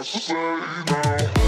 have to you now.